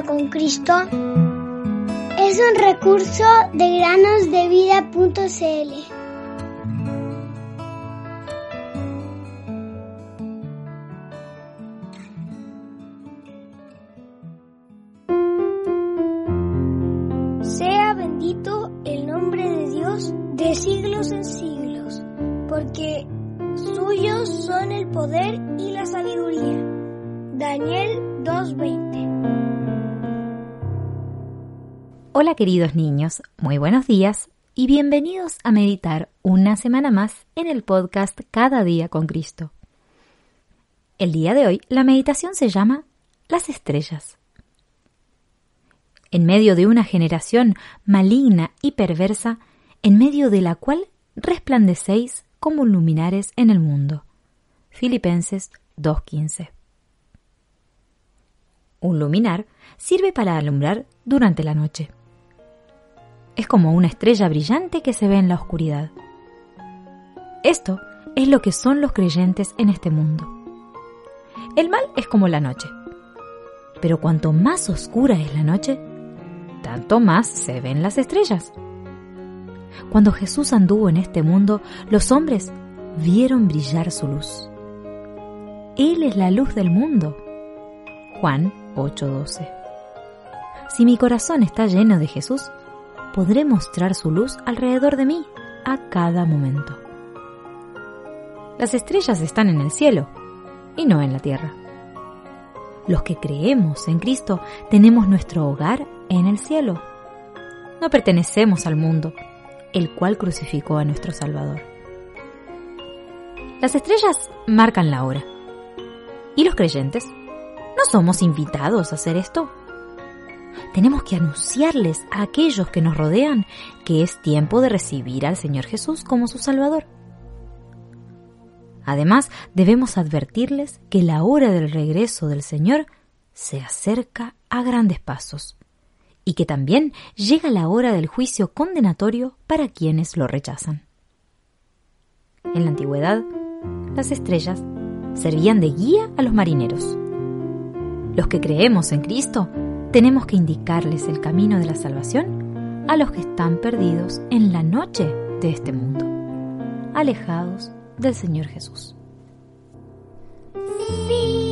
con Cristo es un recurso de granosdevida.cl. Sea bendito el nombre de Dios de siglos en siglos, porque suyos son el poder y la sabiduría. Daniel 2.20 Hola queridos niños, muy buenos días y bienvenidos a meditar una semana más en el podcast Cada día con Cristo. El día de hoy la meditación se llama Las estrellas. En medio de una generación maligna y perversa, en medio de la cual resplandecéis como luminares en el mundo. Filipenses 2.15 Un luminar sirve para alumbrar durante la noche. Es como una estrella brillante que se ve en la oscuridad. Esto es lo que son los creyentes en este mundo. El mal es como la noche. Pero cuanto más oscura es la noche, tanto más se ven las estrellas. Cuando Jesús anduvo en este mundo, los hombres vieron brillar su luz. Él es la luz del mundo. Juan 8:12. Si mi corazón está lleno de Jesús, podré mostrar su luz alrededor de mí a cada momento. Las estrellas están en el cielo y no en la tierra. Los que creemos en Cristo tenemos nuestro hogar en el cielo. No pertenecemos al mundo, el cual crucificó a nuestro Salvador. Las estrellas marcan la hora. ¿Y los creyentes? ¿No somos invitados a hacer esto? Tenemos que anunciarles a aquellos que nos rodean que es tiempo de recibir al Señor Jesús como su Salvador. Además, debemos advertirles que la hora del regreso del Señor se acerca a grandes pasos y que también llega la hora del juicio condenatorio para quienes lo rechazan. En la antigüedad, las estrellas servían de guía a los marineros. Los que creemos en Cristo tenemos que indicarles el camino de la salvación a los que están perdidos en la noche de este mundo, alejados del Señor Jesús. Ojos